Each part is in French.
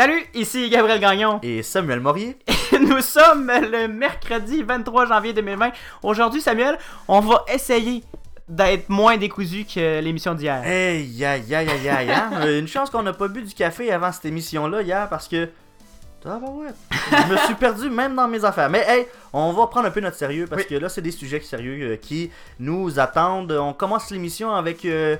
Salut, ici Gabriel Gagnon. Et Samuel Morier. Nous sommes le mercredi 23 janvier 2020. Aujourd'hui, Samuel, on va essayer d'être moins décousu que l'émission d'hier. Hey, aïe, aïe, aïe, aïe, hein? Une chance qu'on n'a pas bu du café avant cette émission-là hier parce que. Ah bah ouais. Je me suis perdu même dans mes affaires. Mais hey, on va prendre un peu notre sérieux parce Oui. que là, c'est des sujets sérieux euh, qui nous attendent. On commence l'émission avec. euh,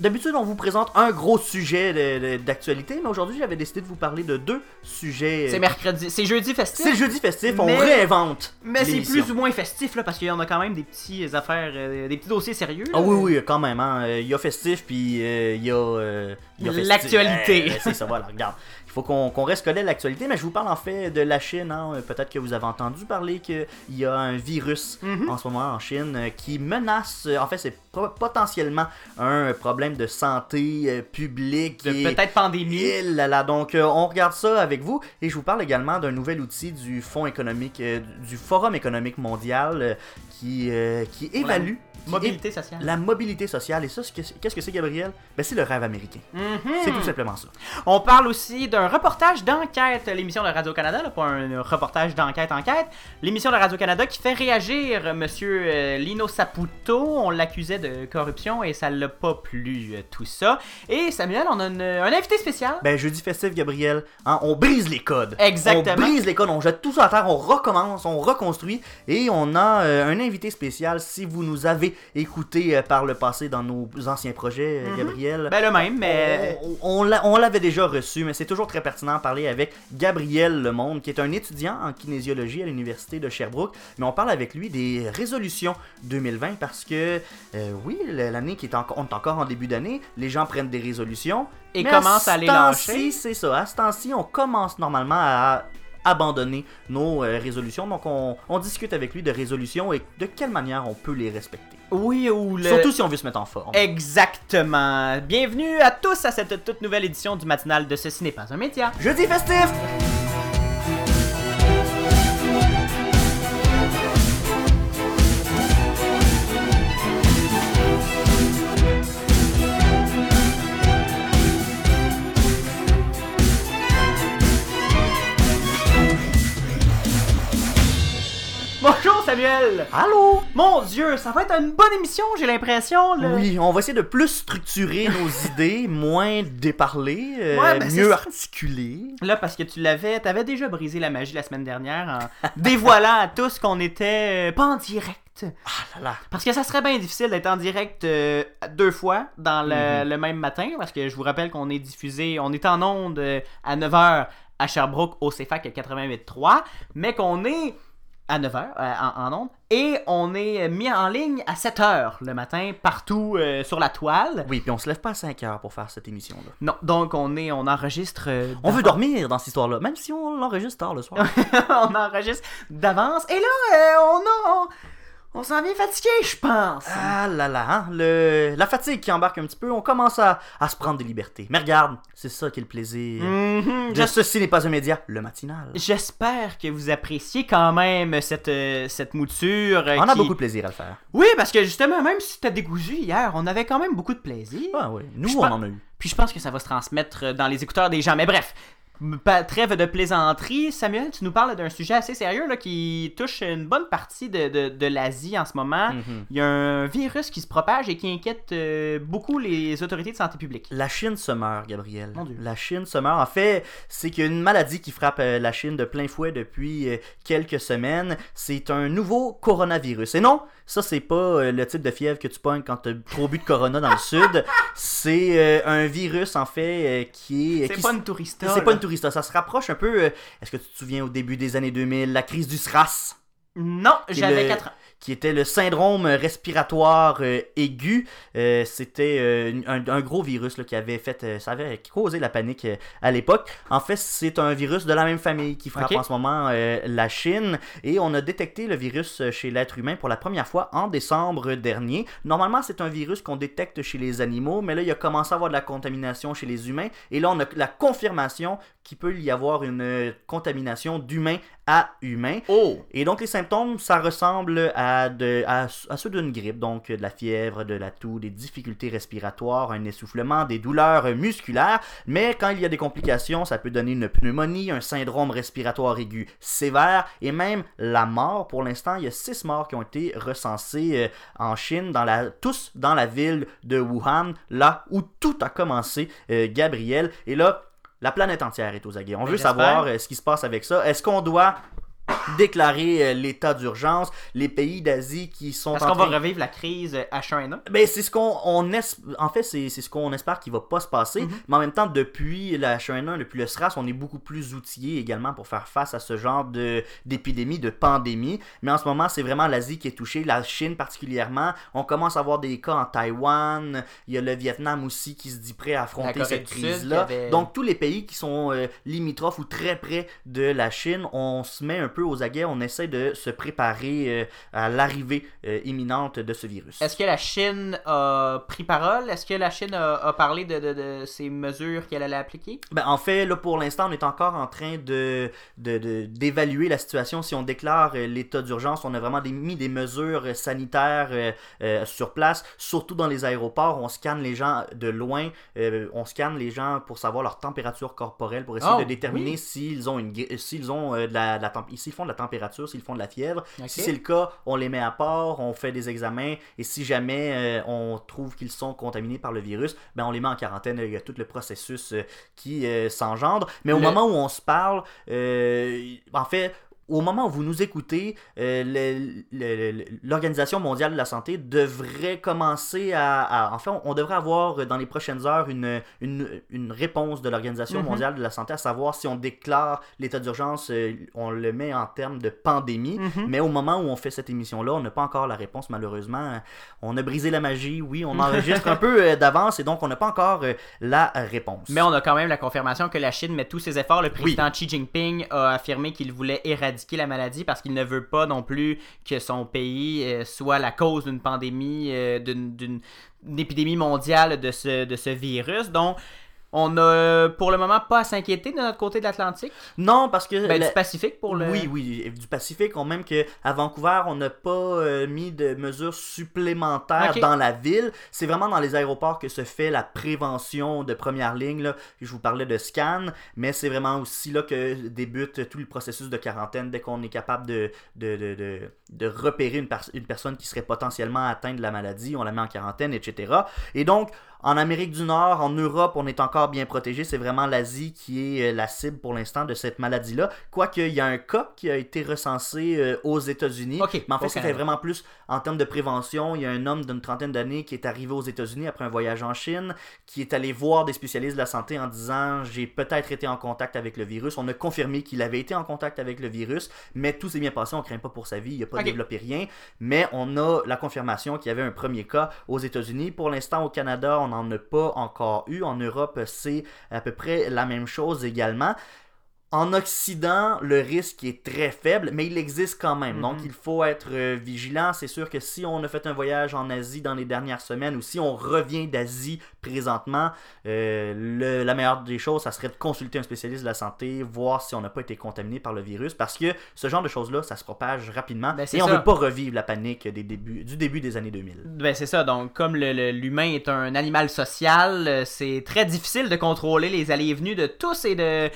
D'habitude, on vous présente un gros sujet d'actualité, mais aujourd'hui, j'avais décidé de vous parler de deux sujets. C'est mercredi, c'est jeudi festif. C'est jeudi festif, on réinvente. Mais c'est plus ou moins festif là parce qu'il y en a quand même des petits affaires, euh, des petits dossiers sérieux. Ah oui, oui, quand même. hein. Euh, Il y a festif, puis euh, il y a. euh, a. L'actualité. C'est ça, voilà, regarde. Il faut qu'on reste collé à l'actualité, mais je vous parle en fait de la Chine. hein. Euh, Peut-être que vous avez entendu parler qu'il y a un virus Mhm. en ce moment en Chine euh, qui menace. euh, En fait, c'est po- potentiellement un problème de santé publique. Peut-être pandémie. et là là, donc on regarde ça avec vous et je vous parle également d'un nouvel outil du Fonds économique, du Forum économique mondial qui, qui évalue Mobilité sociale. la mobilité sociale. Et ça, qu'est-ce que c'est, Gabriel? Ben, c'est le rêve américain. Mhm. C'est tout simplement ça. On parle aussi d'un reportage d'enquête, l'émission de Radio-Canada, pas un reportage d'enquête-enquête. L'émission de Radio-Canada qui fait réagir Monsieur Lino Saputo. On l'accusait de corruption et ça l'a pas plu, euh, tout ça. Et Samuel, on a une- un invité spécial. Ben, jeudi festif, Gabriel, hein, on brise les codes. Exactement. On brise les codes, on jette tout ça à terre, on recommence, on reconstruit. Et on a euh, un invité spécial. Si vous nous avez écouté euh, par le passé dans nos anciens projets, euh, Mhm. Gabriel. Ben le même, mais... On, on l'a- on l'avait déjà reçu, mais c'est toujours très pertinent de parler avec Gabriel Lemonde, qui est un étudiant en kinésiologie à l'université de Sherbrooke. Mais on parle avec lui des résolutions 2020 parce que, euh, oui, l'année qui est encore, on est encore en début d'année, les gens prennent des résolutions. Et commencent à ce les lâcher. C'est ça. À ce temps-ci, on commence normalement à abandonner nos euh, résolutions. Donc, on, on discute avec lui de résolutions et de quelle manière on peut les respecter. Oui, ou le... Surtout si on veut se mettre en forme. Exactement. Bienvenue à tous à cette toute nouvelle édition du matinal de Ceci n'est pas un média. Jeudi festif! Samuel! Allô? Mon Dieu, ça va être une bonne émission, j'ai l'impression. là. Oui, on va essayer de plus structurer nos idées, moins déparler, euh, Ouais, ben, c'est mieux ça. articuler. Là, parce que tu l'avais, t'avais déjà brisé la magie la semaine dernière en dévoilant à tous qu'on était euh, pas en direct. Ah là là. Parce que ça serait bien difficile d'être en direct euh, deux fois dans le, Mhm. le même matin, parce que je vous rappelle qu'on est diffusé, on est en onde euh, à 9h à Sherbrooke au CFAC 88.3, mais qu'on est à 9h en, en onde, et on est mis en ligne à 7h le matin partout euh, sur la toile. Oui, puis on se lève pas à 5 heures pour faire cette émission-là. Non, donc on est, on enregistre. euh, On veut dormir dans cette histoire-là, même si on l'enregistre tard le soir. on enregistre d'avance. Et là, euh, on a. On, on s'en vient fatigué, je pense. ah là là, hein, le... la fatigue qui embarque un petit peu, on commence à, à se prendre des libertés. Mais regarde, c'est ça qui est le plaisir. Mhm, De j'es- ceci n'est pas un média, le matinal. J'espère que vous appréciez quand même cette, euh, cette mouture. euh, On a beaucoup de plaisir à le faire. Oui, parce que justement, même si t'as dégoûté hier, on avait quand même beaucoup de plaisir. Ah oui, nous on en a eu. Puis je pense que ça va se transmettre dans les écouteurs des gens. Mais bref, trêve de plaisanterie. Samuel, tu nous parles d'un sujet assez sérieux là, qui touche une bonne partie de, de, de l'Asie en ce moment. Mhm. Il y a un virus qui se propage et qui inquiète euh, beaucoup les autorités de santé publique. La Chine se meurt, Gabriel. Mon Dieu. La Chine se meurt. En fait, c'est qu'il y a une maladie qui frappe euh, la Chine de plein fouet depuis euh, quelques semaines. C'est un nouveau coronavirus. Et non, ça, c'est pas euh, le type de fièvre que tu pognes quand t'as trop bu de corona dans le sud. C'est euh, un virus, en fait, euh, qui est. C'est qui pas une tourista. C'est pas une tourista. Ça se rapproche un peu. Est-ce que tu te souviens au début des années 2000, la crise du SRAS? Non, j'avais le- 4 ans. Qui était le syndrome respiratoire euh, aigu. Euh, C'était euh, un, un gros virus là, qui avait fait, ça avait causé la panique à l'époque. En fait, c'est un virus de la même famille qui frappe en ce moment la Chine et on a détecté le virus chez l'être humain pour la première fois en décembre dernier. Normalement, c'est un virus qu'on détecte chez les animaux, mais là, il a commencé à avoir de la contamination chez les humains et là, on a la confirmation qu'il peut y avoir une contamination d'humain à humain. Oh! Et donc les symptômes, ça ressemble à à, de, à, à ceux d'une grippe, donc de la fièvre, de la toux, des difficultés respiratoires, un essoufflement, des douleurs musculaires, mais quand il y a des complications, ça peut donner une pneumonie, un syndrome respiratoire aigu sévère et même la mort. Pour l'instant, il y a six morts qui ont été recensés euh, en Chine, dans la, tous dans la ville de Wuhan, là où tout a commencé, euh, Gabriel. Et là, la planète entière est aux aguets. On Ben, veut savoir euh, ce qui se passe avec ça. Est-ce qu'on doit déclarer euh, l'état d'urgence Les pays d'Asie qui sont Est-ce qu'on va revivre la crise H1N1 ben, c'est ce qu'on on es- en fait c'est c'est ce qu'on espère qu'il va pas se passer, Mhm. mais en même temps depuis la H1N1, depuis le SRAS, on est beaucoup plus outillé également pour faire face à ce genre de d'épidémie, de pandémie. Mais en ce moment, c'est vraiment l'Asie qui est touchée, la Chine particulièrement. On commence à avoir des cas en Taïwan, il y a le Vietnam aussi qui se dit prêt à affronter cette qui avait- Donc tous les pays qui sont euh, limitrophes ou très près de la Chine, on se met un peu aux aguets, on essaie de se préparer euh, à l'arrivée euh, imminente de ce virus. Est-ce que la Chine a pris parole? Est-ce que la Chine a, a parlé de, de- de ces mesures qu'elle allait appliquer? Ben, en fait, là, pour l'instant, on est encore en train de, d'évaluer la situation. Si on déclare euh, l'état d'urgence, on a vraiment des- mis des mesures sanitaires euh, euh, sur place, surtout dans les aéroports. On scanne les gens de loin. euh, on scanne les gens pour savoir leur température corporelle, pour essayer Oh, de déterminer oui. s'ils ont, une, s'ils ont de la, de la s'ils font de la température, s'ils font de la fièvre. Si c'est le cas, on les met à part, on fait des examens, et si jamais euh, on trouve qu'ils sont contaminés par le virus, ben on les met en quarantaine. Il y a tout le processus euh, qui euh, s'engendre. Mais au Le- moment où on se parle, en fait, au moment où vous nous écoutez, euh, l'Organisation mondiale de la santé devrait commencer à, à- En fait, on, on devrait avoir dans les prochaines heures une, une, une réponse de l'Organisation Mhm. mondiale de la santé à savoir si on déclare l'état d'urgence, euh, on le met en termes de pandémie. Mhm. Mais au moment où on fait cette émission-là, on n'a pas encore la réponse, malheureusement. On a brisé la magie, oui, on enregistre un peu euh, d'avance et donc on n'a pas encore la réponse. Mais on a quand même la confirmation que la Chine met tous ses efforts. Le président Xi Jinping a affirmé qu'il voulait éradiquer la maladie parce qu'il ne veut pas non plus que son pays euh, soit la cause d'une pandémie, euh, d'une épidémie mondiale de ce, de ce virus. Donc, on a pour le moment pas à s'inquiéter de notre côté de l'Atlantique? Non, parce que... Ben, la- du Pacifique pour le. Oui, oui, du Pacifique, on même que à Vancouver, on n'a pas euh, mis de mesures supplémentaires dans la ville. C'est vraiment dans les aéroports que se fait la prévention de première ligne. Là. Je vous parlais de scan, mais c'est vraiment aussi là que débute tout le processus de quarantaine dès qu'on est capable de, de, de, de, de repérer une personne qui serait potentiellement atteinte de la maladie. On la met en quarantaine, etc. Et donc, en Amérique du Nord, en Europe, on est encore bien protégé. C'est vraiment l'Asie qui est euh, la cible pour l'instant de cette maladie-là. Quoique, il y a un cas qui a été recensé euh, aux États-Unis. Ok, Mais en fait, au c'était vraiment plus en termes de prévention. Il y a un homme d'une trentaine d'années qui est arrivé aux États-Unis après un voyage en Chine, qui est allé voir des spécialistes de la santé en disant J'ai peut-être été en contact avec le virus. On a confirmé qu'il avait été en contact avec le virus, mais tout s'est bien passé. On craint pas pour sa vie. Il n'a pas développé rien. Mais on a la confirmation qu'il y avait un premier cas aux États-Unis. Pour l'instant, au Canada, on n'en a pas encore eu. En Europe, c'est à peu près la même chose également. En Occident, le risque est très faible, mais il existe quand même. Donc, Mhm. il faut être euh, vigilant. C'est sûr que si on a fait un voyage en Asie dans les dernières semaines ou si on revient d'Asie présentement, euh, le- la meilleure des choses, ça serait de consulter un spécialiste de la santé, voir si on n'a pas été contaminé par le virus, parce que ce genre de choses-là, ça se propage rapidement. Ben, et on ça. veut pas revivre la panique des débuts, du début des années 2000. Ben c'est ça, donc comme l'humain est un animal social, euh, c'est très difficile de contrôler les allées et venues de tous et de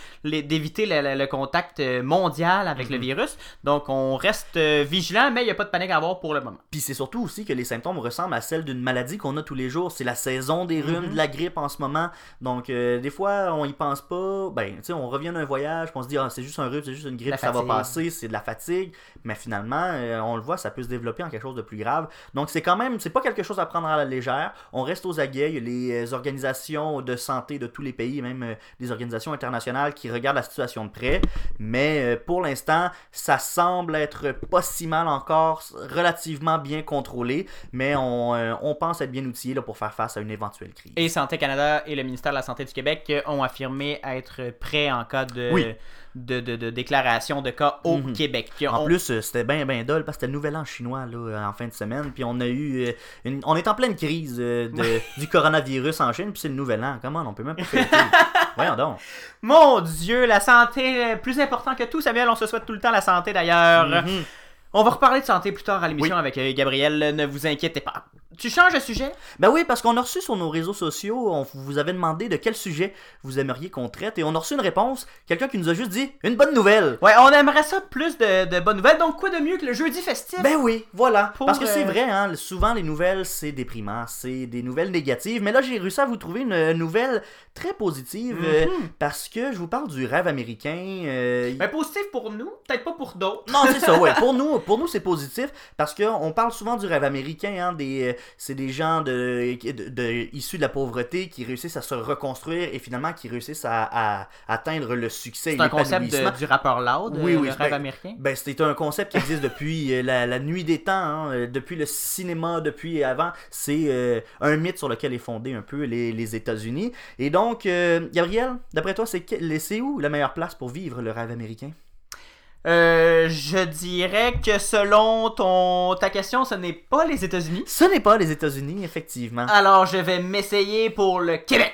les- le, le- le contact euh, mondial avec le Mhm. virus. Donc on reste euh, vigilant, mais il n'y a pas de panique à avoir pour le moment. Puis c'est surtout aussi que les symptômes ressemblent à celles d'une maladie qu'on a tous les jours. C'est la saison des rhumes, Mhm. de la grippe en ce moment. Donc euh, des fois, on y pense pas. Ben, tu sais, on revient d'un voyage, on se dit, ah, c'est juste un rhume, c'est juste une grippe, ça va passer, c'est de la fatigue. Mais finalement, euh, on le voit, ça peut se développer en quelque chose de plus grave. Donc c'est quand même, c'est pas quelque chose à prendre à la légère. On reste aux aguets. Il y a les organisations de santé de tous les pays, même des organisations internationales qui regardent la situation de près. Mais euh, pour l'instant, ça semble être pas si mal encore, relativement bien contrôlé. Mais on, euh, on pense être bien outillé là, pour faire face à une éventuelle crise. Et Santé Canada et le ministère de la Santé du Québec euh, ont affirmé être prêts en cas de, Oui. de, de- de déclaration de cas au Mhm. Québec. En On- plus, c'était bien ben dole parce que c'était le nouvel an chinois là, en fin de semaine. Puis on a eu. une- on est en pleine crise de- du coronavirus en Chine. Puis c'est le nouvel an. Comment on peut même pas fêter? Voyons donc. Mon Dieu, la santé, plus important que tout, Samuel, on se souhaite tout le temps la santé d'ailleurs. Mhm. On va reparler de santé plus tard à l'émission avec euh, Gabriel, ne vous inquiétez pas. Tu changes de sujet? Ben oui, parce qu'on a reçu sur nos réseaux sociaux, on vous avait demandé de quel sujet vous aimeriez qu'on traite, et on a reçu une réponse, quelqu'un qui nous a juste dit une bonne nouvelle. Ouais, on aimerait ça plus de, de bonnes nouvelles, donc quoi de mieux que le jeudi festif? Ben oui, voilà. Pour, Parce que c'est euh, vrai, hein, souvent les nouvelles c'est déprimant, c'est des nouvelles négatives, mais là j'ai réussi à vous trouver une euh, nouvelle très positive, euh, Mhm. parce que je vous parle du rêve américain. euh, Ben positif pour nous, peut-être pas pour d'autres. Non, c'est ça, ouais. Pour nous, pour nous c'est positif parce qu'on parle souvent du rêve américain. Hein, des, euh, c'est des gens de, de, de- issus de la pauvreté qui réussissent à se reconstruire et finalement qui réussissent à, à atteindre le succès C'est un concept de- du rappeur loud, Oui, euh, oui, le rêve ben- américain? Ben, c'est un concept qui existe depuis euh, la, la nuit des temps, hein, depuis le cinéma, depuis avant. C'est euh, un mythe sur lequel est fondé un peu les, les États-Unis. Et donc, euh, Gabriel, d'après toi, c'est où la meilleure place pour vivre le rêve américain? Euh, je dirais que selon ton ta question, ce n'est pas les États-Unis. Ce n'est pas les États-Unis, effectivement. Alors je vais m'essayer pour le Québec.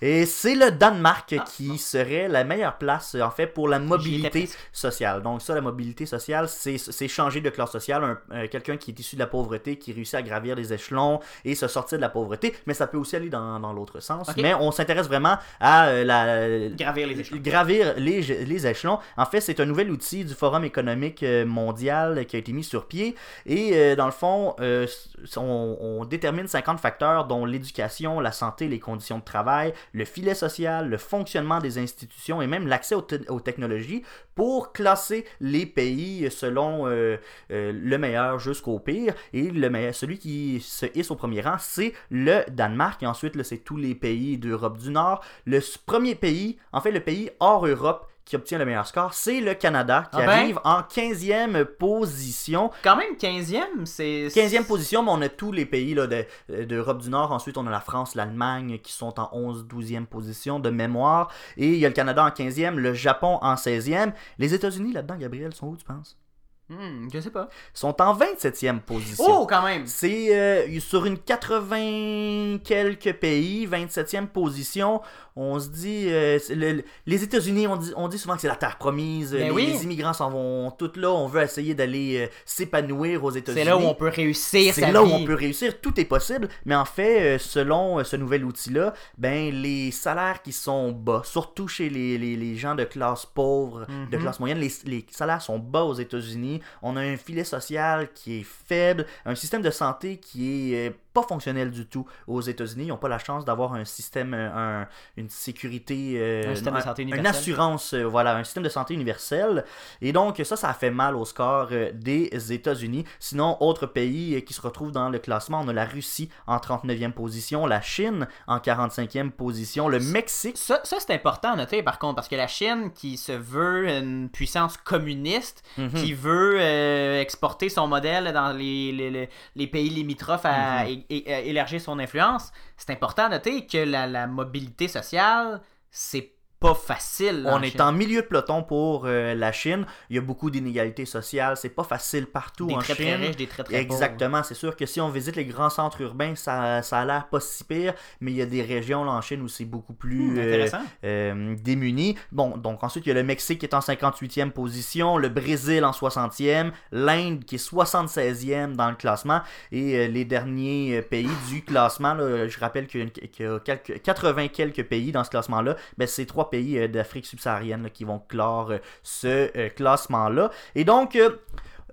Et c'est le Danemark Ah, qui serait la meilleure place, en fait, pour la mobilité sociale. Donc ça, la mobilité sociale, c'est changer de classe sociale. Euh, Quelqu'un qui est issu de la pauvreté, qui réussit à gravir les échelons et se sortir de la pauvreté, mais ça peut aussi aller dans, dans l'autre sens. Mais on s'intéresse vraiment à euh, la... Gravir les échelons. Gravir les, les échelons. En fait, c'est un nouvel outil du Forum économique euh, mondial qui a été mis sur pied. Et euh, dans le fond, euh, on, détermine 50 facteurs, dont l'éducation, la santé, les conditions de travail, le filet social, le fonctionnement des institutions et même l'accès aux, te- aux technologies pour classer les pays selon le meilleur jusqu'au pire. Et le meilleur, celui qui se hisse au premier rang, c'est le Danemark. Et ensuite, c'est tous les pays d'Europe du Nord. Le premier pays, en fait, le pays hors Europe qui obtient le meilleur score, c'est le Canada, qui Ah ben? arrive en 15e position. Quand même 15e, c'est 15e position, mais on a tous les pays de- euh, d'Europe du Nord. Ensuite, on a la France, l'Allemagne qui sont en 11-12e position de mémoire. Et il y a le Canada en 15e, le Japon en 16e. Les États-Unis là-dedans, Gabriel, sont où, tu penses? Hmm, je sais pas. Sont en 27e position. Oh, quand même. C'est euh, sur une 80 quelques pays, 27e position. On se dit, euh, le- les États-Unis, on dit, on dit souvent que c'est la terre promise. Ben les, oui. les immigrants s'en vont toutes là. On veut essayer d'aller euh, s'épanouir aux États-Unis. C'est là où on peut réussir C'est là où on peut réussir, tout est possible, mais en fait, selon ce nouvel outil-là, ben les salaires qui sont bas, surtout chez les, les, les gens de classe pauvre, de Mhm. classe moyenne, les, les salaires sont bas aux États-Unis. On a un filet social qui est faible, un système de santé qui est euh, pas fonctionnel du tout aux États-Unis. Ils n'ont pas la chance d'avoir un système, euh, un- une sécurité, euh, Un système de santé une assurance, euh, voilà, un système de santé universel. Et donc, ça, ça a fait mal au score des États-Unis. Sinon, autre pays qui se retrouve dans le classement, on a la Russie en 39e position, la Chine en 45e position, le Mexique. Ça, ça, c'est important à noter par contre, parce que la Chine, qui se veut une puissance communiste, Mhm. qui veut euh, exporter son modèle dans les, les, les- les pays limitrophes à, Mhm. Élargir son influence, c'est important à noter que la, la mobilité sociale, c'est pas facile. On est Chine. en milieu de peloton pour euh, la Chine. Il y a beaucoup d'inégalités sociales. C'est pas facile partout Des en très Chine. très riches, des très très. Exactement, c'est sûr que si on visite les grands centres urbains, ça, ça a l'air pas si pire, mais il y a des régions là, en Chine où c'est beaucoup plus Hmm, euh, euh, démunis. Bon, donc ensuite il y a le Mexique qui est en 58e position, le Brésil en 60e, l'Inde qui est 76e dans le classement, et les derniers pays du classement, là, je rappelle qu'il y a, une- qu'il y a quelques, 80 quelques pays dans ce classement-là, ben, c'est trois pays euh, d'Afrique subsaharienne qui vont clore euh, ce euh, classement-là. Et donc,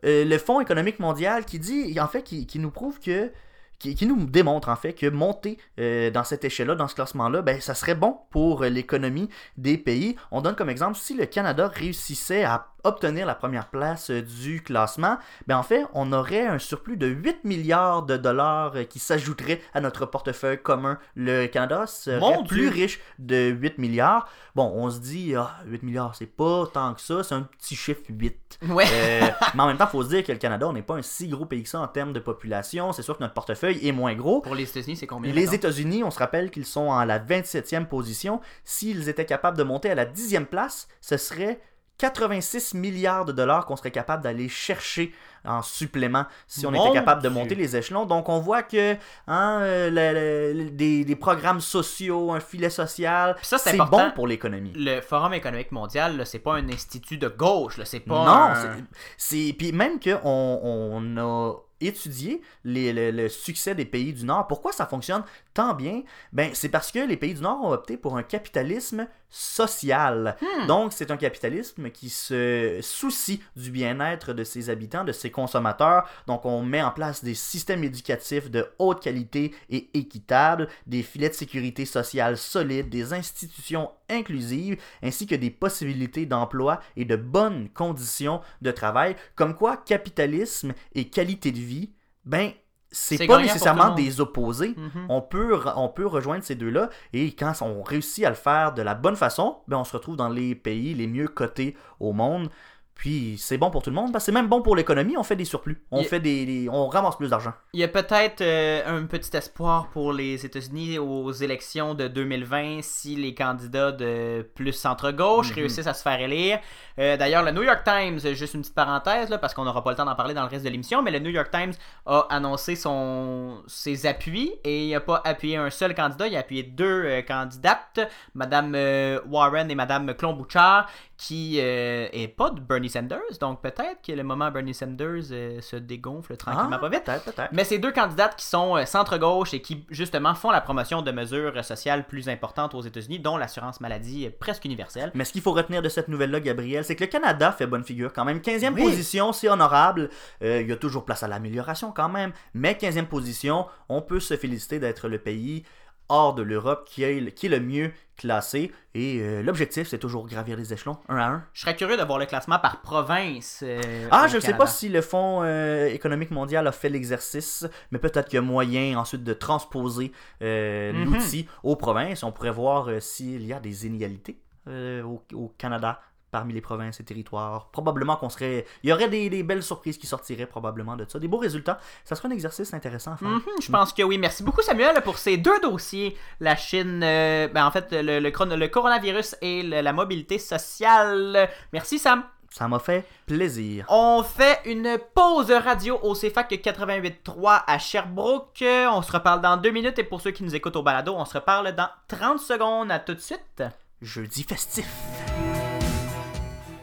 le Fonds économique mondial qui dit, en fait, qui, nous prouve que qui, nous démontre en fait que monter dans cette échelle-là, dans ce classement-là, ben, ça serait bon pour l'économie des pays. On donne comme exemple, si le Canada réussissait à obtenir la première place euh, du classement, ben en fait, on aurait un surplus de 8 milliards de dollars euh, qui s'ajouterait à notre portefeuille commun. Le Canada serait Mon plus Dieu! riche de 8 milliards. Bon, on se dit, ah, 8 milliards, c'est pas tant que ça, c'est un petit chiffre 8. Ouais. Euh, mais en même temps, il faut se dire que le Canada, on n'est pas un si gros pays que ça en termes de population. C'est sûr que notre portefeuille est moins gros. Pour les États-Unis, c'est combien Les? États-Unis, on se rappelle qu'ils sont en la 27e position. S'ils étaient capables de monter à la 10e place, ce serait 86 milliards de dollars qu'on serait capable d'aller chercher en supplément si on Mon était capable de monter les échelons. Donc on voit que hein, euh, le- le- des, des programmes sociaux, un filet social, c'est bon pour l'économie. Le Forum économique mondial, c'est pas un institut de gauche, c'est pas Non, un- c'est- puis même que on, on a étudié les- le, le succès des pays du Nord. Pourquoi ça fonctionne tant bien? Ben c'est parce que les pays du Nord ont opté pour un capitalisme social. Hmm. Donc c'est un capitalisme qui se soucie du bien-être de ses habitants, de ses consommateurs. Donc on met en place des systèmes éducatifs de haute qualité et équitables, des filets de sécurité sociale solides, des institutions inclusives, ainsi que des possibilités d'emploi et de bonnes conditions de travail. Comme quoi, capitalisme et qualité de vie, ben, c'est pas nécessairement des opposés. Mhm. On peut, on peut rejoindre ces deux-là et quand on réussit à le faire de la bonne façon, ben on se retrouve dans les pays les mieux cotés au monde. Puis c'est bon pour tout le monde, parce que c'est même bon pour l'économie, on fait des surplus, on Il- fait des, des- on ramasse plus d'argent. Il y a peut-être euh, un petit espoir pour les États-Unis aux élections de 2020 si les candidats de plus centre-gauche Mhm. réussissent à se faire élire. Euh, D'ailleurs, le New York Times, juste une petite parenthèse, là, parce qu'on n'aura pas le temps d'en parler dans le reste de l'émission, mais le New York Times a annoncé son, ses appuis et il n'a pas appuyé un seul candidat, il a appuyé deux euh, candidates, Madame Warren et Madame Clon-Bouchard, qui euh, est pas de Bernie Sanders, donc peut-être que le moment Bernie Sanders euh, se dégonfle tranquillement Ah, pas vite. peut-être, peut-être. Mais c'est deux candidates qui sont euh, centre-gauche et qui, justement, font la promotion de mesures sociales plus importantes aux États-Unis, dont l'assurance maladie euh, presque universelle. Mais ce qu'il faut retenir de cette nouvelle-là, Gabriel, c'est que le Canada fait bonne figure quand même. 15e Oui. position, c'est honorable. Euh, il y a toujours place à l'amélioration quand même. Mais 15e position, on peut se féliciter d'être le pays hors de l'Europe qui est, qui est le mieux classé. Et euh, l'objectif, c'est toujours gravir les échelons, un à un. Je serais curieux de voir le classement par province. euh, Ah, je ne sais pas si le Fonds euh, économique mondial a fait l'exercice, mais peut-être qu'il y a moyen ensuite de transposer Mhm. l'outil aux provinces. On pourrait voir s'il y a des inégalités au, au Canada parmi les provinces et territoires. Probablement qu'on serait... Il y aurait des, des belles surprises qui sortiraient probablement de ça. Des beaux résultats. Ça serait un exercice intéressant à faire. Mhm, je pense que oui. Merci beaucoup, Samuel, pour ces deux dossiers. La Chine, euh, ben, en fait, le, le chron- le coronavirus et le- la mobilité sociale. Merci, Sam. Ça m'a fait plaisir. On fait une pause radio au CFAC 88.3 à Sherbrooke. On se reparle dans deux minutes et pour ceux qui nous écoutent au balado, on se reparle dans 30 secondes. À tout de suite. Jeudi festif.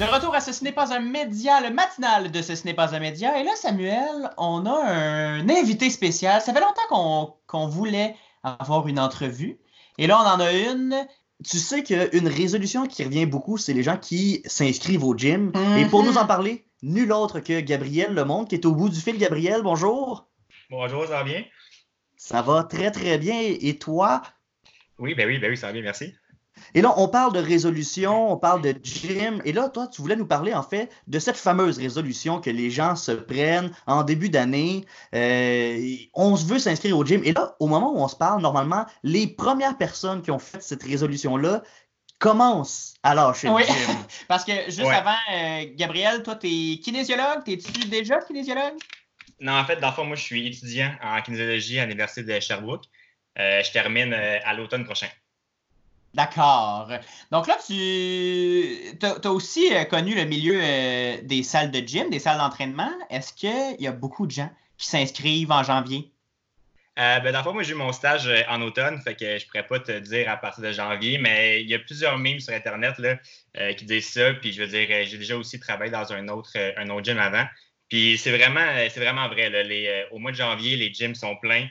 De retour à Ce n'est pas un média, le matinal de Ce n'est pas un média. Et là, Samuel, on a un invité spécial. Ça fait longtemps qu'on qu'on voulait avoir une entrevue. Et là, on en a une. Tu sais qu'une résolution qui revient beaucoup, c'est les gens qui s'inscrivent au gym. Mhm. Et pour nous en parler, nul autre que Gabriel Lemonde qui est au bout du fil. Gabriel, bonjour. Bonjour, ça va bien? Ça va très très bien. Et toi? Oui, ben oui, ben oui, ça va bien, merci. Et là, on parle de résolution, on parle de gym. Et là, toi, tu voulais nous parler en fait de cette fameuse résolution que les gens se prennent en début d'année. Euh, on veut s'inscrire au gym. Et là, au moment où on se parle, normalement, les premières personnes qui ont fait cette résolution-là commencent à lâcher Oui. le gym. Parce que juste Ouais. avant, euh, Gabriel, toi, t'es kinésiologue? T'es-tu déjà kinésiologue? Non, en fait, dans le fond, moi, je suis étudiant en kinésiologie à l'Université de Sherbrooke. Euh, je termine euh, à l'automne prochain. D'accord. Donc là, tu as, aussi euh, connu le milieu euh, des salles de gym, des salles d'entraînement. Est-ce qu'il y a beaucoup de gens qui s'inscrivent en janvier? Euh, ben, dans moi, j'ai eu mon stage euh, en automne, fait que je pourrais pas te dire à partir de janvier, mais il y a plusieurs memes sur Internet qui disent ça. Puis je veux dire, j'ai déjà aussi travaillé dans un autre, un autre gym avant. Puis c'est vraiment, vrai. au mois de janvier, les gyms sont pleins.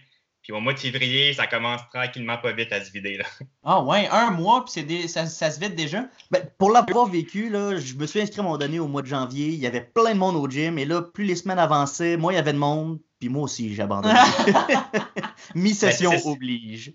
Puis au mois de février, ça commence tranquillement pas vite à se vider. Là. Ah ouais, un mois, puis des- ça, ça se vide déjà. Ben, pour l'avoir vécu, là, je me suis inscrit à un moment donné au mois de janvier. Il y avait plein de monde au gym. Et là, plus les semaines avançaient, moins il y avait de monde. Puis moi aussi, j'ai abandonné. Mi-session Ben, oblige.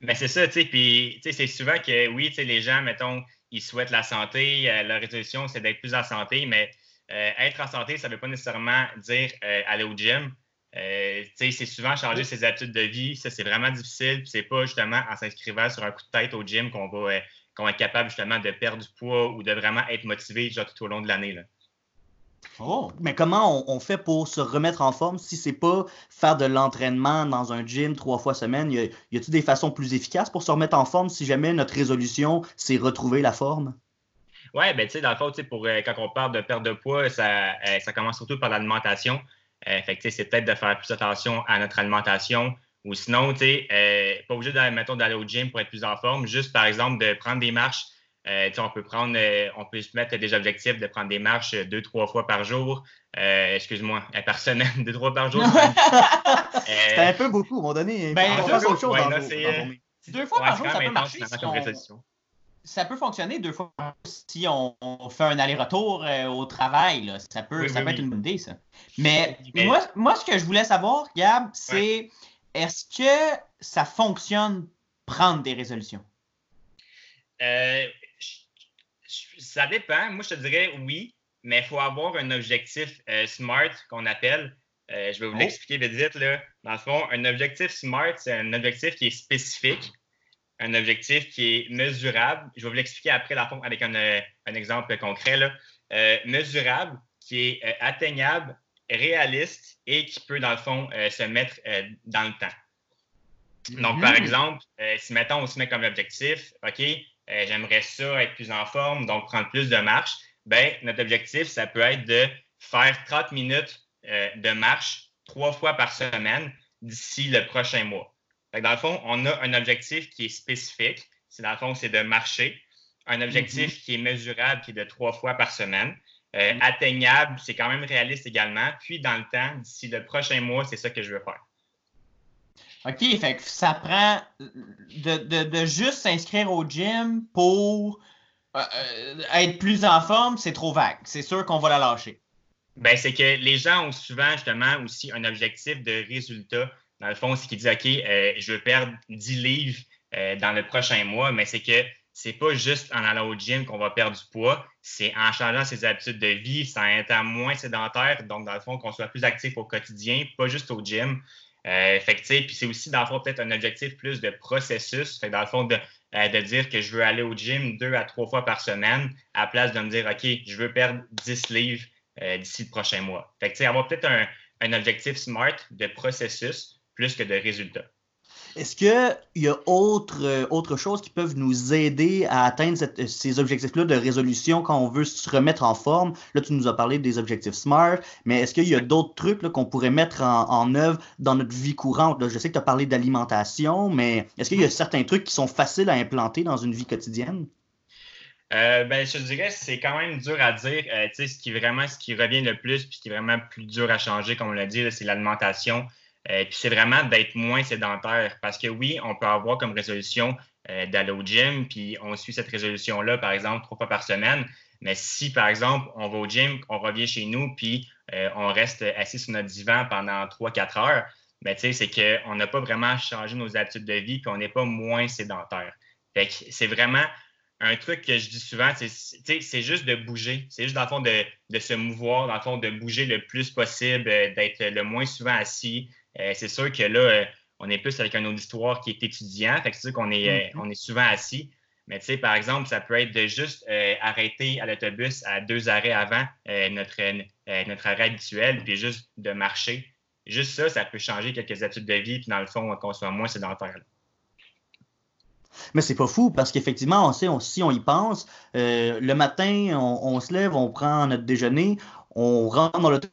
Mais c'est ça, tu sais, puis c'est souvent que oui, les gens, mettons, ils souhaitent la santé, euh, leur résolution, c'est d'être plus en santé, mais être en santé, ça ne veut pas nécessairement dire aller au gym. C'est souvent changer ses habitudes de vie. Ça, c'est vraiment difficile. Ce n'est pas justement en s'inscrivant sur un coup de tête au gym qu'on va, être capable justement de perdre du poids ou de vraiment être motivé tout au long de l'année. Oh, mais comment on, fait pour se remettre en forme si c'est pas faire de l'entraînement dans un gym trois fois semaine? Y a-t-il des façons plus efficaces pour se remettre en forme si jamais notre résolution, c'est retrouver la forme? Oui, ben, tu sais, dans le fond, pour, euh, quand on parle de perte de poids, ça, euh, ça commence surtout par l'alimentation. Euh, fait c'est peut-être de faire plus attention à notre alimentation. Ou sinon, tu sais, pas obligé d'aller au gym pour être plus en forme, juste par exemple de prendre des marches euh, on peut prendre, euh, on peut se mettre des objectifs de prendre des marches deux, trois fois par jour. Euh, excuse-moi, par semaine, deux, trois par jour. c'est un peu beaucoup, à un moment donné. Ben, deux fois par jour, ça peut marcher. Ça peut fonctionner deux fois si on, fait un aller-retour au travail. Ça peut, ça peut être une bonne idée, ça. Mais, Moi, moi, ce que je voulais savoir, Gab, c'est est-ce que ça fonctionne prendre des résolutions? Euh, ça dépend. Moi, je te dirais oui, mais il faut avoir un objectif euh, SMART qu'on appelle. Euh, je vais vous oh. l'expliquer vite vite. Là. Dans le fond, un objectif SMART, c'est un objectif qui est spécifique, un objectif qui est mesurable. Je vais vous l'expliquer après la avec un, euh, exemple concret. Là. mesurable, qui est atteignable, réaliste et qui peut, dans le fond, se mettre dans le temps. Donc, par mm-hmm. exemple, si mettons on se met comme objectif, OK, euh, j'aimerais ça être plus en forme, donc prendre plus de marche, ben, notre objectif, ça peut être de faire 30 minutes euh, de marche trois fois par semaine d'ici le prochain mois. Dans le fond, on a un objectif qui est spécifique. C'est dans le fond, c'est de marcher. Un objectif mm-hmm. qui est mesurable, qui est de trois fois par semaine. Euh, mm-hmm. Atteignable, c'est quand même réaliste également. Puis dans le temps, d'ici le prochain mois, c'est ça que je veux faire. OK, fait que ça prend de, juste s'inscrire au gym pour euh, euh, être plus en forme, c'est trop vague. C'est sûr qu'on va la lâcher. Ben, c'est que les gens ont souvent justement aussi un objectif de résultat. Dans le fond, c'est qu'ils disent OK, euh, je veux perdre 10 livres dans le prochain mois, mais c'est que c'est pas juste en allant au gym qu'on va perdre du poids, c'est en changeant ses habitudes de vie, ça étant moins sédentaire, donc dans le fond, qu'on soit plus actif au quotidien, pas juste au gym. Euh, fait puis c'est aussi, dans peut-être un objectif plus de processus. Fait dans le fond, de, euh, de, dire que je veux aller au gym deux à trois fois par semaine, à la place de me dire, OK, je veux perdre 10 livres euh, d'ici le prochain mois. Fait que, avoir peut-être un, un objectif SMART de processus plus que de résultats. Est-ce qu'il y a autre, euh, autre chose qui peuvent nous aider à atteindre ces objectifs-là de résolution quand on veut se remettre en forme? Là, tu nous as parlé des objectifs SMART, mais est-ce qu'il y a d'autres trucs qu'on pourrait mettre en, œuvre dans notre vie courante? je sais que tu as parlé d'alimentation, mais est-ce qu'il y a certains trucs qui sont faciles à implanter dans une vie quotidienne? Euh, ben, je dirais que c'est quand même dur à dire. Euh, ce qui vraiment ce qui revient le plus, puis ce qui est vraiment plus dur à changer, comme on l'a dit, c'est l'alimentation. Euh, puis c'est vraiment d'être moins sédentaire parce que oui, on peut avoir comme résolution euh, d'aller au gym, puis on suit cette résolution-là, par exemple, trois fois par semaine. Mais si, par exemple, on va au gym, on revient chez nous, puis euh, on reste assis sur notre divan pendant trois, quatre heures, ben, c'est qu'on n'a pas vraiment changé nos habitudes de vie, puis on n'est pas moins sédentaire. Fait que c'est vraiment un truc que je dis souvent, c'est juste de bouger. C'est juste, dans le fond, de, de, se mouvoir, dans le fond, de bouger le plus possible, d'être le moins souvent assis, euh, c'est sûr que là, euh, on est plus avec un auditoire qui est étudiant, fait que c'est sûr qu'on est, euh, mm-hmm. on est souvent assis. Mais tu sais, par exemple, ça peut être de juste arrêter à l'autobus à deux arrêts avant notre, notre arrêt habituel, puis juste de marcher. Juste ça, ça peut changer quelques habitudes de vie, puis dans le fond, qu'on soit moins sédentaire. Mais c'est pas fou parce qu'effectivement, on sait, si on y pense, le matin, on, on, se lève, on prend notre déjeuner, on rentre dans l'autobus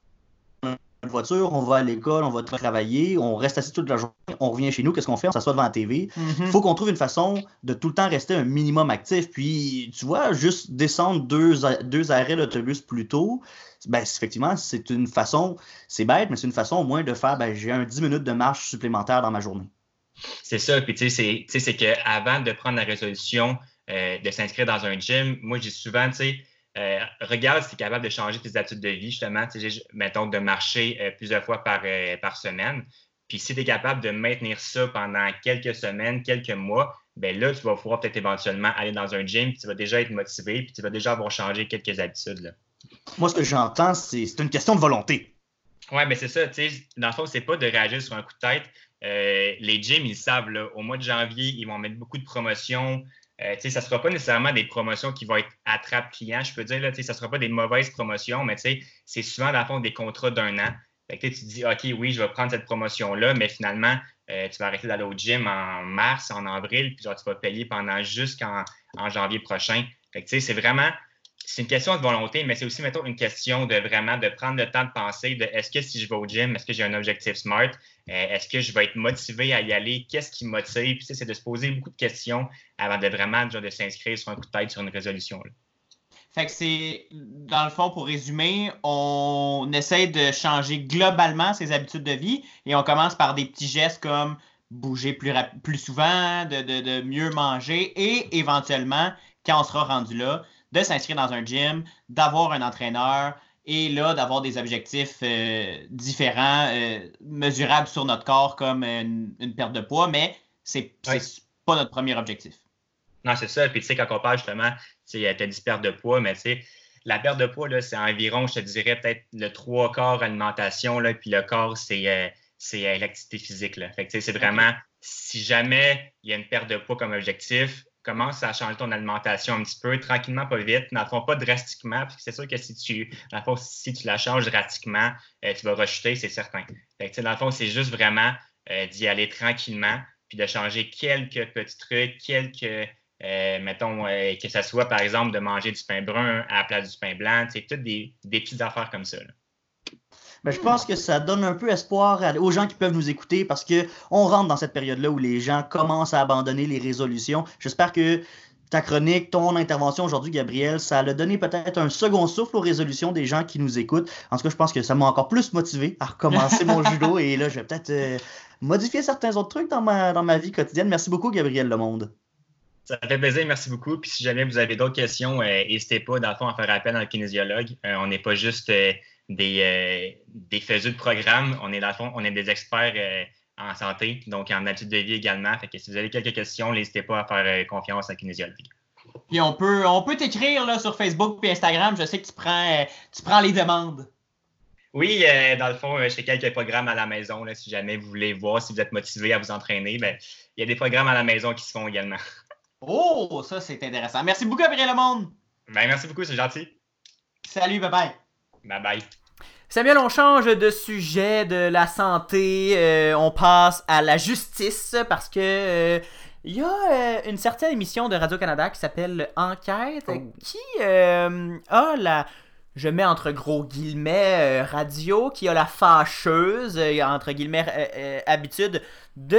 voiture, on va à l'école, on va travailler, on reste assis toute la journée, on revient chez nous, qu'est-ce qu'on fait? On s'assoit devant la TV. Il mm-hmm. faut qu'on trouve une façon de tout le temps rester un minimum actif. Puis, tu vois, juste descendre deux, deux arrêts d'autobus plus tôt, ben, effectivement, c'est une façon, c'est bête, mais c'est une façon au moins de faire, ben, j'ai un 10 minutes de marche supplémentaire dans ma journée. C'est ça. Puis, tu sais, c'est qu'avant de prendre la résolution euh, de s'inscrire dans un gym, moi, j'ai souvent, tu sais, euh, regarde si tu es capable de changer tes habitudes de vie, justement, mettons de marcher euh, plusieurs fois par, euh, par semaine. Puis si tu es capable de maintenir ça pendant quelques semaines, quelques mois, ben là, tu vas pouvoir peut-être éventuellement aller dans un gym, puis tu vas déjà être motivé, puis tu vas déjà avoir changé quelques habitudes. Moi, ce que j'entends, c'est une question de volonté. Oui, mais c'est ça. Dans le fond, c'est pas de réagir sur un coup de tête. Les gyms, ils savent, là, au mois de janvier, ils vont mettre beaucoup de promotions. Euh, ça ne sera pas nécessairement des promotions qui vont être attrape client, je peux dire. Là, ça ne sera pas des mauvaises promotions, mais c'est souvent, dans le fond, des contrats d'un an. Fait tu te dis, OK, oui, je vais prendre cette promotion-là, mais finalement, euh, tu vas arrêter d'aller au gym en mars, en avril, puis tu vas payer pendant jusqu'en en janvier prochain. c'est vraiment, c'est une question de volonté, mais c'est aussi, mettons, une question de vraiment de prendre le temps de penser de est-ce que si je vais au gym, est-ce que j'ai un objectif SMART? Euh, est-ce que je vais être motivé à y aller? Qu'est-ce qui me motive? C'est de se poser beaucoup de questions avant de vraiment genre, de s'inscrire sur un coup de tête sur une résolution. Fait que c'est, dans le fond, pour résumer, on essaie de changer globalement ses habitudes de vie et on commence par des petits gestes comme bouger plus, plus souvent, de, de, mieux manger et éventuellement, quand on sera rendu là, de s'inscrire dans un gym, d'avoir un entraîneur et là, d'avoir des objectifs euh, différents, euh, mesurables sur notre corps comme une, perte de poids, mais c'est n'est pas notre premier objectif. Non, c'est ça. Puis tu sais, quand on parle justement, tu sais, dit perte de poids, mais tu sais, la perte de poids, c'est environ, je te dirais, peut-être le trois quarts alimentation, là, puis le corps, c'est euh, l'activité physique. Là. Fait que c'est vraiment, si jamais il y a une perte de poids comme objectif, commence à changer ton alimentation un petit peu, tranquillement, pas vite, dans le fond, pas drastiquement, parce que c'est sûr que si tu, dans le si tu la changes drastiquement, euh, tu vas rechuter, c'est certain. Fait dans le fond, c'est juste vraiment euh, d'y aller tranquillement, puis de changer quelques petits trucs, quelques, euh, mettons, que ce soit, par exemple, de manger du pain brun à la place du pain blanc, c'est toutes des, petites affaires comme ça. Mais je pense que ça donne un peu espoir aux gens qui peuvent nous écouter parce qu'on rentre dans cette période-là où les gens commencent à abandonner les résolutions. J'espère que ta chronique, ton intervention aujourd'hui, Gabriel, ça a donné peut-être un second souffle aux résolutions des gens qui nous écoutent. En tout cas, je pense que ça m'a encore plus motivé à recommencer mon judo et là, je vais peut-être euh, modifier certains autres trucs dans ma, dans ma vie quotidienne. Merci beaucoup, Gabriel Lemonde. Ça fait plaisir, merci beaucoup. Puis si jamais vous avez d'autres questions, euh, n'hésitez pas, dans le fond, à faire appel à un kinésiologue. Euh, on n'est pas juste des, euh, des faiseux de programme. On est dans le fond, on est des experts euh, en santé, donc en habitude de vie également. Fait que si vous avez quelques questions, n'hésitez pas à faire euh, confiance à Kinésiologie. Puis on peut, on peut t'écrire là, sur Facebook et Instagram. Je sais que tu prends, tu prends les demandes. Oui, dans le fond, j'ai quelques programmes à la maison. Là, si jamais vous voulez voir, si vous êtes motivé à vous entraîner, ben, il y a des programmes à la maison qui se font également. Oh, ça c'est intéressant. Merci beaucoup, Gabriel Le Monde. Ben, merci beaucoup, c'est gentil. Salut, bye bye. Bye bye. Samuel, on change de sujet de la santé, euh, on passe à la justice parce que il euh, y a euh, une certaine émission de Radio-Canada qui s'appelle Enquête oh. qui a la je mets entre gros guillemets radio qui a la fâcheuse entre guillemets habitude de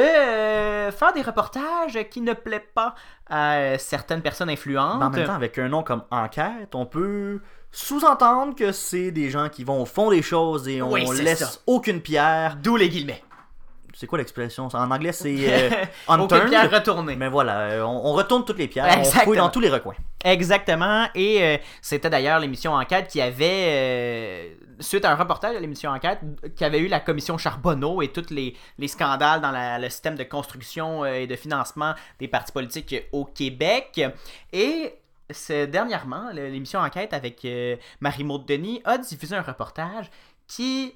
faire des reportages qui ne plaisent pas à certaines personnes influentes. en même temps avec un nom comme Enquête, on peut sous-entendre que c'est des gens qui vont au fond des choses et on laisse aucune pierre. D'où les guillemets. C'est quoi l'expression En anglais, c'est euh, Aucune pierre retournée. Mais voilà, euh, on, retourne toutes les pierres, on fouille dans tous les recoins. Exactement. Et euh, c'était d'ailleurs l'émission Enquête qui avait, suite à un reportage de l'émission Enquête, qui avait eu la commission Charbonneau et tous les, scandales dans le système de construction et de financement des partis politiques au Québec. Et dernièrement, l'émission Enquête avec euh, Marie-Maud Denis a diffusé un reportage qui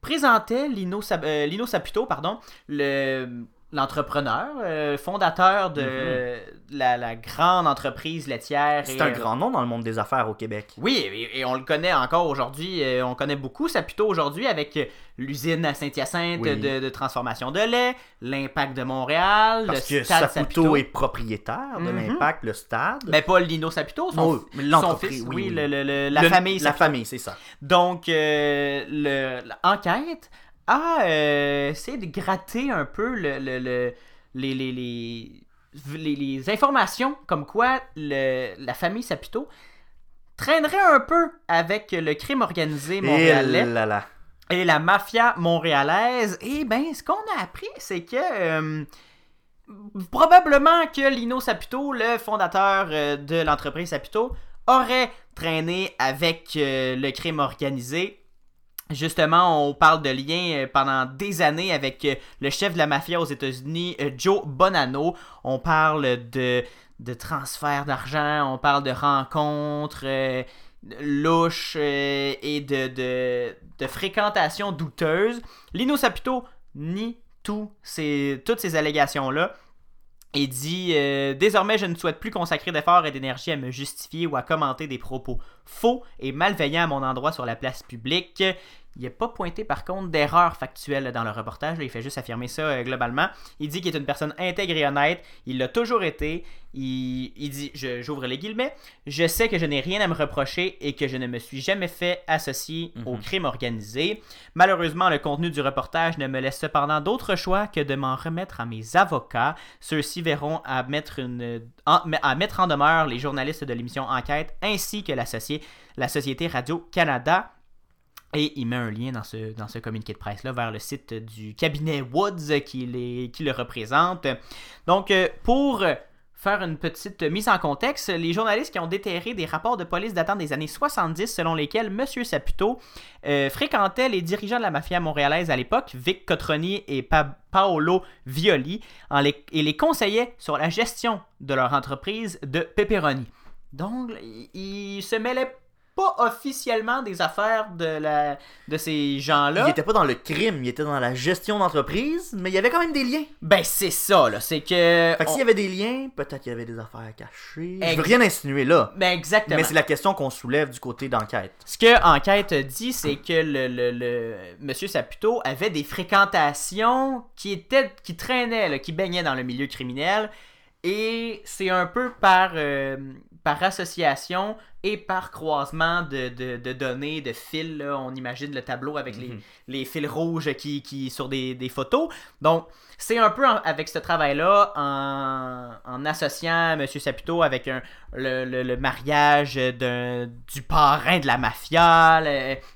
présentait Lino, euh, Lino Saputo, pardon, le l'entrepreneur, euh, fondateur de mhm. la, grande entreprise laitière. C'est un euh, grand nom dans le monde des affaires au Québec. Oui, et, on le connaît encore aujourd'hui. Euh, on connaît beaucoup Saputo aujourd'hui avec l'usine à Saint-Hyacinthe de, transformation de lait, l'impact de Montréal, Parce que Saputo, est propriétaire de mhm. l'impact, le stade. Mais pas Lino Saputo, son, fils. Oui, la famille. La famille, c'est ça. Donc, l'enquête a euh, de gratter un peu le, le, les, les, les, informations comme quoi la famille Saputo traînerait un peu avec le crime organisé eh montréalais. Et, la mafia montréalaise. Et ben, ce qu'on a appris, c'est que euh, probablement que Lino Saputo, le fondateur euh, de l'entreprise Saputo, aurait traîné avec le crime organisé Justement, on parle de liens euh, pendant des années avec euh, le chef de la mafia aux États-Unis, euh, Joe Bonanno. On parle de, de transfert d'argent, on parle de rencontres louches et de, de, de, fréquentation douteuse. Lino Saputo nie toutes ces allégations-là et dit Désormais, je ne souhaite plus consacrer d'efforts et d'énergie à me justifier ou à commenter des propos faux et malveillants à mon endroit sur la place publique. Il n'a pas pointé par contre d'erreur factuelle dans le reportage. il fait juste affirmer ça euh, globalement. Il dit qu'il est une personne intègre et honnête. Il l'a toujours été. Il, dit, j'ouvre les guillemets, je sais que je n'ai rien à me reprocher et que je ne me suis jamais fait associer au mhm. crime organisé. Malheureusement, le contenu du reportage ne me laisse cependant d'autre choix que de m'en remettre à mes avocats. Ceux-ci verront à mettre, une, en, à mettre en demeure les journalistes de l'émission Enquête ainsi que la Société Radio-Canada. Et il met un lien dans ce, dans ce communiqué de presse-là vers le site du cabinet Woods qui, les, qui le représente. Donc, euh, pour faire une petite mise en contexte, les journalistes qui ont déterré des rapports de police datant des années 70 selon lesquels M. Saputo euh, fréquentait les dirigeants de la mafia montréalaise à l'époque, Vic Cotroni et Paolo Violi, et les conseillait sur la gestion de leur entreprise de pepperoni. Donc, il se mêlait officiellement des affaires de, la, de ces gens-là. Il était pas dans le crime, il était dans la gestion d'entreprise, mais il y avait quand même des liens. Ben, c'est ça, là. C'est que. Fait que s'il y avait des liens, peut-être qu'il y avait des affaires cachées. Je veux rien insinuer là. Ben, exactement. Mais c'est la question qu'on soulève du côté d'enquête. Ce que enquête dit, c'est que le, le, le, Monsieur Saputo avait des fréquentations qui étaient. qui traînaient, qui baignaient dans le milieu criminel. Et c'est un peu par, euh, par association et par croisement de, données, de fils. On imagine le tableau avec les, mhm. fils rouges qui, qui sur des, photos. Donc, c'est un peu avec ce travail-là, en, associant M. Saputo avec un, le, mariage du parrain de la mafia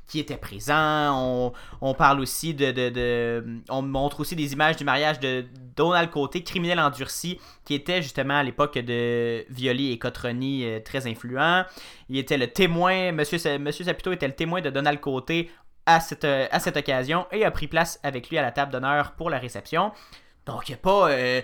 qui était présent. On, parle aussi de, de, On montre aussi des images du mariage de Donald Côté, criminel endurci, qui était justement à l'époque de Violi et Cotroni euh, très influent. Il était le témoin, Monsieur, Monsieur Saputo était le témoin de Donald Côté à cette, à cette occasion et a pris place avec lui à la table d'honneur pour la réception. Donc, il n'y a pas. Euh,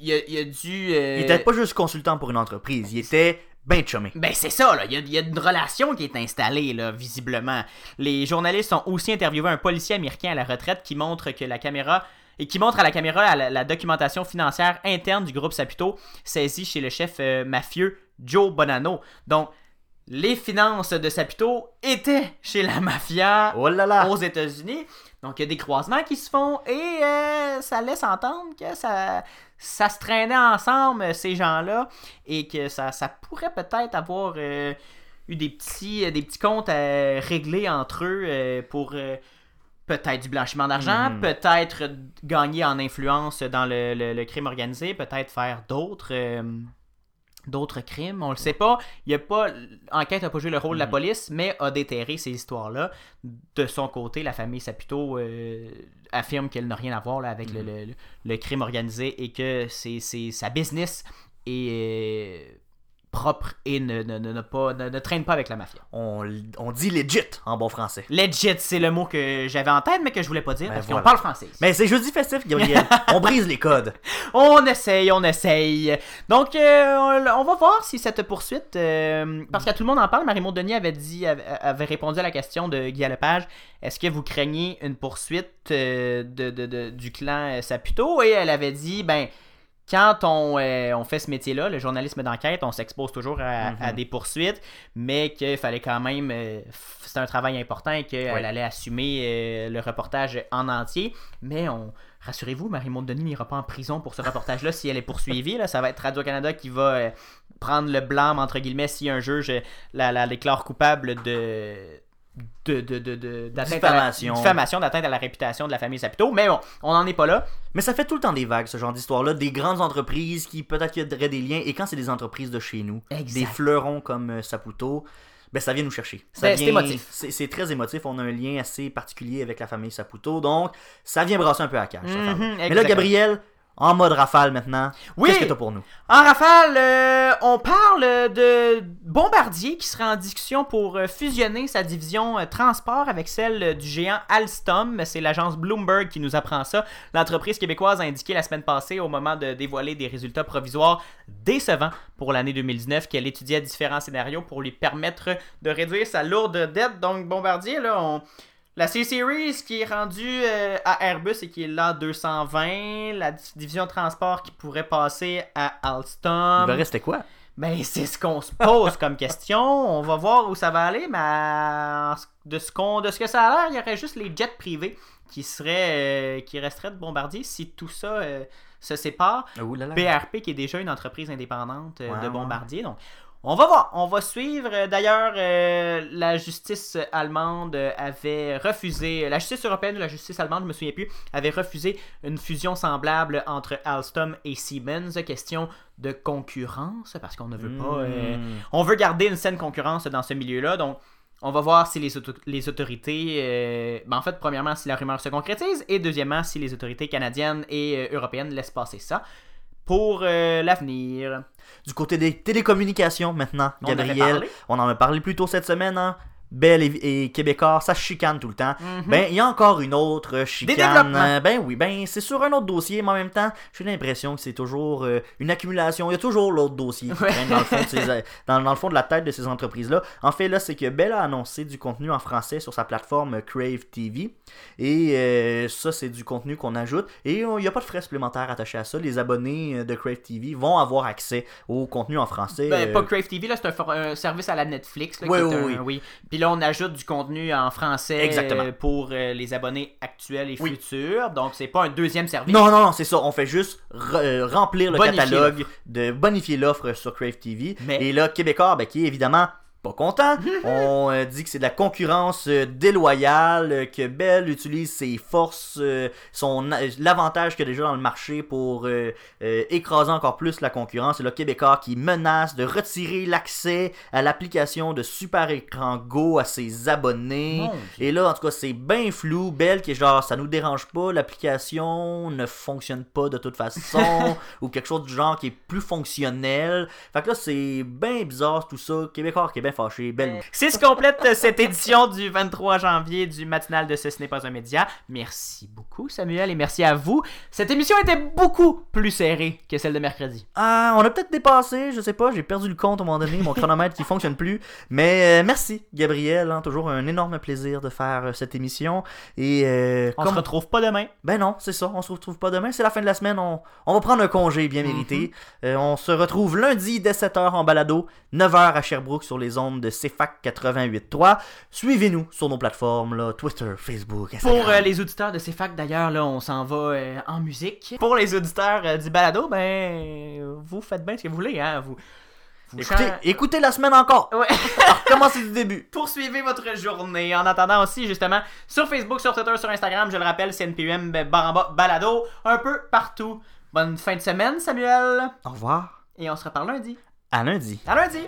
il, a, dû. Euh, il était pas juste consultant pour une entreprise, il était ben chumé. Ben c'est ça, là. Il y, a, il y, a, une relation qui est installée, là, visiblement. Les journalistes ont aussi interviewé un policier américain à la retraite qui montre que la caméra et qui montre à la caméra la, documentation financière interne du groupe Saputo saisie chez le chef euh, mafieux Joe Bonanno. Donc, les finances de Saputo étaient chez la mafia oh aux États-Unis. Donc, il y a des croisements qui se font et euh, ça laisse entendre que ça, ça se traînait ensemble, ces gens-là, et que ça, ça pourrait peut-être avoir euh, eu des petits, des petits comptes à régler entre eux pour peut-être du blanchiment d'argent, mhm. peut-être gagner en influence dans le, crime organisé, peut-être faire d'autres euh, d'autres crimes, on le sait pas. Il y a pas enquête n'a pas joué le rôle de la mhm. police, mais a déterré ces histoires-là. De son côté, la famille Saputo euh, affirme qu'elle n'a rien à voir avec le, mhm. le, crime organisé et que c'est sa business et propre et ne, ne, ne, pas, ne, traîne pas avec la mafia. On, on, dit legit en bon français. Legit, c'est le mot que j'avais en tête, mais que je voulais pas dire ben parce qu'on parle français. Mais c'est jeudi festif, Gabriel. on brise les codes. On essaye, on essaye. Donc, euh, on, va voir si cette poursuite. Euh, parce que tout le monde en parle, Marie-Maud Denis avait, dit, avait, répondu à la question de Guy Lepage est-ce que vous craignez une poursuite euh, de, de, de, du clan Saputo? Et elle avait dit ben quand euh, on, fait ce métier-là, le journalisme d'enquête, on s'expose toujours à, mhm. des poursuites, mais qu'il fallait quand même. Euh, c'est un travail important et qu'elle allait assumer euh, le reportage en entier. Mais on. Rassurez-vous, Marie-Maud Denis n'ira pas en prison pour ce reportage-là si elle est poursuivie. Là. Ça va être Radio-Canada qui va prendre le blâme, entre guillemets, si un juge la, la déclare coupable de de, de, de, diffamation, d'atteinte à la réputation de la famille Saputo, mais bon, on n'en est pas là. Mais ça fait tout le temps des vagues, ce genre d'histoire-là, des grandes entreprises qui peut-être y aurait des liens, et quand c'est des entreprises de chez nous, des fleurons comme euh, Saputo, ben ça vient nous chercher. Ben, c'est émotif. C'est très émotif, on a un lien assez particulier avec la famille Saputo, donc ça vient brasser un peu à cache. Mhm, mais là, Gabriel, en mode rafale maintenant. Oui. Qu'est-ce que t'as pour nous? En rafale, euh, on parle de Bombardier qui sera en discussion pour euh, fusionner sa division euh, transport avec celle du géant Alstom. C'est l'agence Bloomberg qui nous apprend ça. L'entreprise québécoise a indiqué la semaine passée, au moment de dévoiler des résultats provisoires décevants pour l'année 2019, qu'elle étudiait différents scénarios pour lui permettre de réduire sa lourde dette. Donc Bombardier, là, on la C-Series qui est rendue euh, à Airbus et qui est là 220. La division transport qui pourrait passer à Alstom. Il va rester quoi? Ben, c'est ce qu'on se pose comme question. On va voir où ça va aller, mais de ce, qu'on, de ce que ça a l'air, il y aurait juste les jets privés qui seraient, euh, qui resteraient de Bombardier si tout ça euh, se sépare. BRP qui est déjà une entreprise indépendante de Bombardier. Donc, on va voir, on va suivre. D'ailleurs, euh, la justice allemande avait refusé, la justice européenne ou la justice allemande, je me souviens plus, avait refusé une fusion semblable entre Alstom et Siemens. Question de concurrence, parce qu'on ne veut pas. Euh, hmm. on veut garder une saine concurrence dans ce milieu-là. Donc, on va voir si les, les autorités. Euh, ben en fait, premièrement, si la rumeur se concrétise, et deuxièmement, si les autorités canadiennes et européennes laissent passer ça pour l'avenir. Du côté des télécommunications maintenant, Gabriel, on en a parlé plus tôt cette semaine, hein? Belle et, Québécois, ça chicane tout le temps. Mhm. Ben, il y a encore une autre chicane. ben oui, ben c'est sur un autre dossier, mais en même temps, j'ai l'impression que c'est toujours euh, une accumulation. Il y a toujours l'autre dossier dans, le fond de dans, le fond de la tête de ces entreprises-là. En fait, là, c'est que Bell a annoncé du contenu en français sur sa plateforme Crave TV. Et euh, ça, c'est du contenu qu'on ajoute. Et il n'y a pas de frais supplémentaires attachés à ça. Les abonnés euh, de Crave TV vont avoir accès au contenu en français. Ben, pas Crave TV, là, c'est un, service à la Netflix. oui, oui, oui. Puis là, on ajoute du contenu en français pour euh, les abonnés actuels et futurs. Donc, c'est pas un deuxième service. Non, non, non, c'est ça. On fait juste euh, remplir le catalogue, de bonifier l'offre sur Crave TV. Et là, Québécois, ben, qui est évidemment pas content. On euh, dit que c'est de la concurrence euh, déloyale, euh, que Bell utilise ses forces, son l'avantage qu'il a déjà dans le marché pour écraser encore plus la concurrence. C'est le Québécois qui menace de retirer l'accès à l'application de Super Écran Go à ses abonnés. Et là, en tout cas, c'est bien flou. Bell qui est genre, ça nous dérange pas, l'application ne fonctionne pas de toute façon, ou quelque chose du genre qui est plus fonctionnel. Fait que là, c'est bien bizarre tout ça. Québécois qui fâché. Belle. C'est ce complète euh, cette édition du 23 janvier du matinal de Ce, ce n'est pas un média. Merci beaucoup, Samuel, et merci à vous. Cette émission était beaucoup plus serrée que celle de mercredi. Ah, on a peut-être dépassé, je sais pas, j'ai perdu le compte à un moment donné, mon chronomètre qui fonctionne plus. Mais euh, merci, Gabriel. Hein, toujours un énorme plaisir de faire euh, cette émission. Et on se retrouve pas demain. Ben non, c'est ça, on se retrouve pas demain. C'est la fin de la semaine. On, on va prendre un congé bien mérité. Mhm. on se retrouve lundi dès 7h en balado, 9h à Sherbrooke sur les de CFAC 88.3. Suivez-nous sur nos plateformes, là, Twitter, Facebook, Instagram. Pour euh, les auditeurs de CFAC, d'ailleurs, là, on s'en va euh, en musique. Pour les auditeurs euh, du balado, ben, vous faites bien ce que vous voulez, hein, vous... Écoutez, la semaine encore. Ouais. commencez du début. Poursuivez votre journée. En attendant aussi, justement, sur Facebook, sur Twitter, sur Instagram, je le rappelle, CNPUM, ben, Baramba, Balado, un peu partout. Bonne fin de semaine, Samuel. Au revoir. Et on se reparle lundi. À lundi. À lundi.